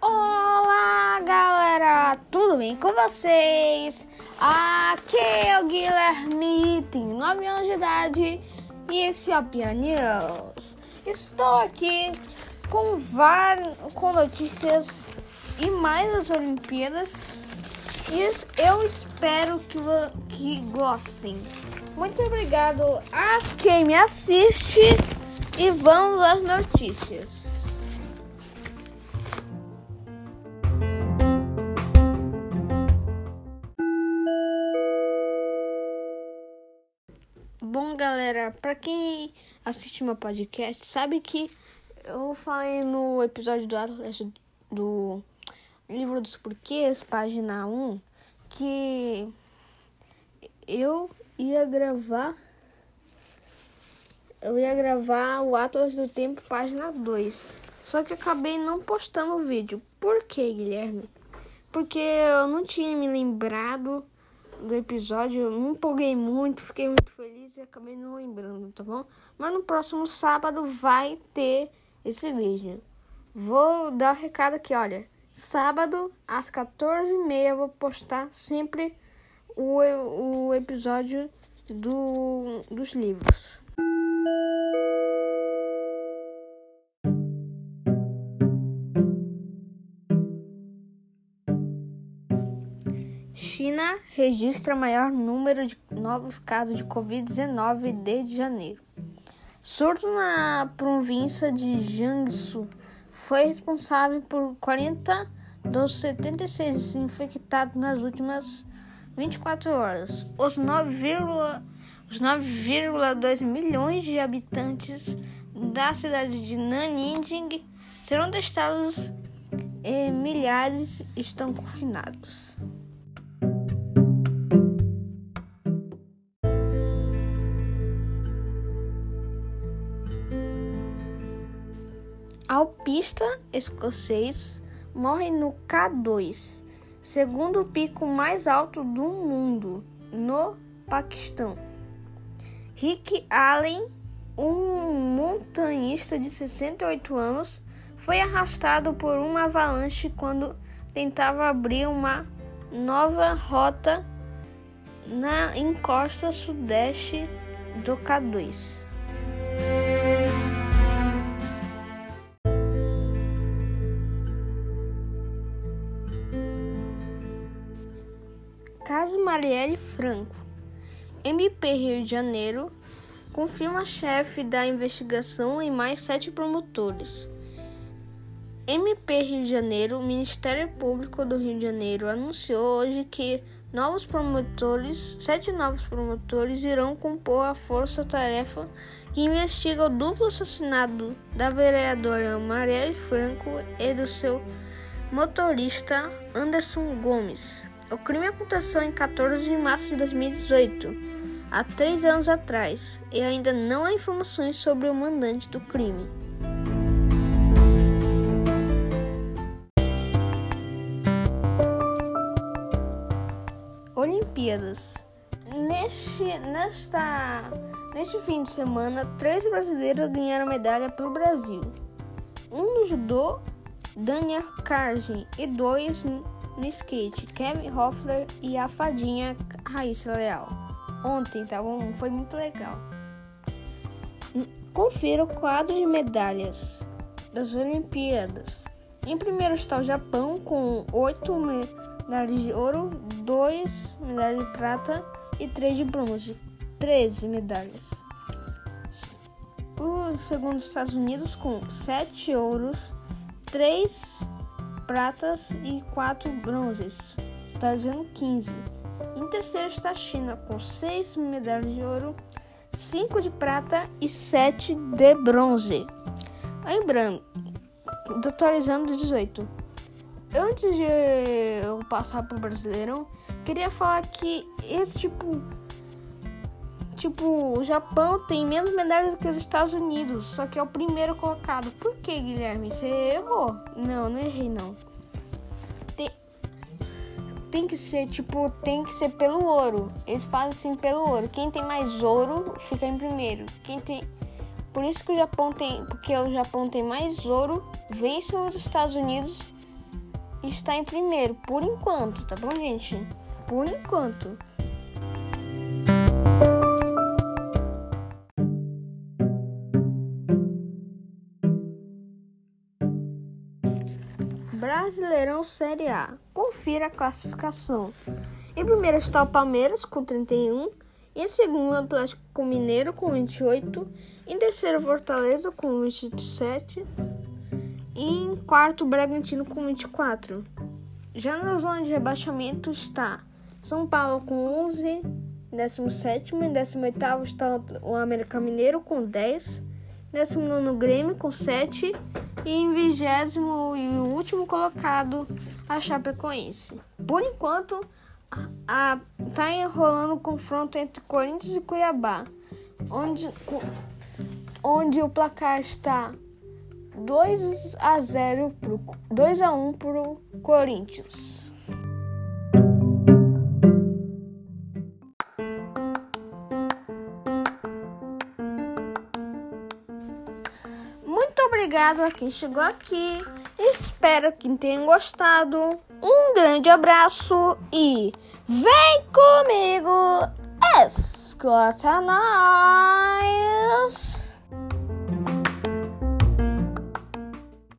Olá, galera, tudo bem com vocês? Aqui é o Guilherme, tenho 9 anos de idade e esse é o Pianews. Estou aqui com com notícias e mais das Olimpíadas eu espero que, que gostem. Muito obrigado a quem me assiste e vamos às notícias. Bom, galera, para quem assiste meu podcast, sabe que eu falei no episódio do Atlas do Livro dos Porquês, página 1, que eu ia gravar eu ia gravar o Atlas do Tempo, página 2. Só que acabei não postando o vídeo. Por que, Guilherme? Porque eu não tinha me lembrado do episódio, eu me empolguei muito, fiquei muito feliz e acabei não lembrando, tá bom? Mas no próximo sábado vai ter esse vídeo. Vou dar o um recado aqui, olha. Sábado, às 14h30, vou postar sempre o, o episódio do, dos livros. China registra maior número de novos casos de Covid-19 desde janeiro. Surto na província de Jiangsu foi responsável por 40 dos 76 infectados nas últimas 24 horas. Os 9,2 milhões de habitantes da cidade de Nanjing serão testados e milhares estão confinados. Alpista escocês morre no K2, segundo pico mais alto do mundo, no Paquistão. Rick Allen, um montanhista de 68 anos, foi arrastado por uma avalanche quando tentava abrir uma nova rota na encosta sudeste do K2. Caso Marielle Franco. MP Rio de Janeiro confirma chefe da investigação e mais sete promotores. MP Rio de Janeiro, Ministério Público do Rio de Janeiro anunciou hoje que novos promotores, sete novos promotores irão compor a força-tarefa que investiga o duplo assassinato da vereadora Marielle Franco e do seu motorista Anderson Gomes. O crime aconteceu em 14 de março de 2018, há três anos atrás, e ainda não há informações sobre o mandante do crime. Olimpíadas. Neste, nesta, neste fim de semana, três brasileiros ganharam medalha para o Brasil. Um no judô, Daniel Cargen, e dois no skate, Kevin Hoffler e a fadinha Raíssa Leal. Ontem, tá bom? Foi muito legal. Confira o quadro de medalhas das Olimpíadas. Em primeiro está o Japão com 8 medalhas de ouro, 2 medalhas de prata e 3 de bronze. 13 medalhas. O segundo Estados Unidos com 7 ouros, 3 pratas e 4 bronzes, está dizendo 15. Em terceiro está a China, com 6 medalhas de ouro, 5 de prata e 7 de bronze. Lembrando, atualizando 18. Antes de eu passar para o Brasileirão, queria falar que esse tipo Tipo, o Japão tem menos medalhas do que os Estados Unidos, só que é o primeiro colocado. Por que, Guilherme? Você errou? Não, não errei não. Tem, tem que ser, tipo, tem que ser pelo ouro. Eles fazem assim pelo ouro. Quem tem mais ouro fica em primeiro. Quem tem Por isso que o Japão tem, porque o Japão tem mais ouro, vence os Estados Unidos e está em primeiro, por enquanto, tá bom, gente? Por enquanto. Brasileirão Série A. Confira a classificação. Em primeiro está o Palmeiras com 31, em segundo Atlético Mineiro com 28, em terceiro Fortaleza com 27 e em quarto Bragantino com 24. Já na zona de rebaixamento está São Paulo com 11, em 17 em 18 está o América Mineiro com 10, 19 Grêmio com 7 e em vigésimo e último colocado a Chapecoense. Por enquanto, a, tá enrolando o confronto entre Corinthians e Cuiabá, onde, onde o placar está 2 a 0 pro 2 a 1 pro Corinthians. Obrigado a quem chegou aqui. Espero que tenham gostado. Um grande abraço e vem comigo, escuta nós.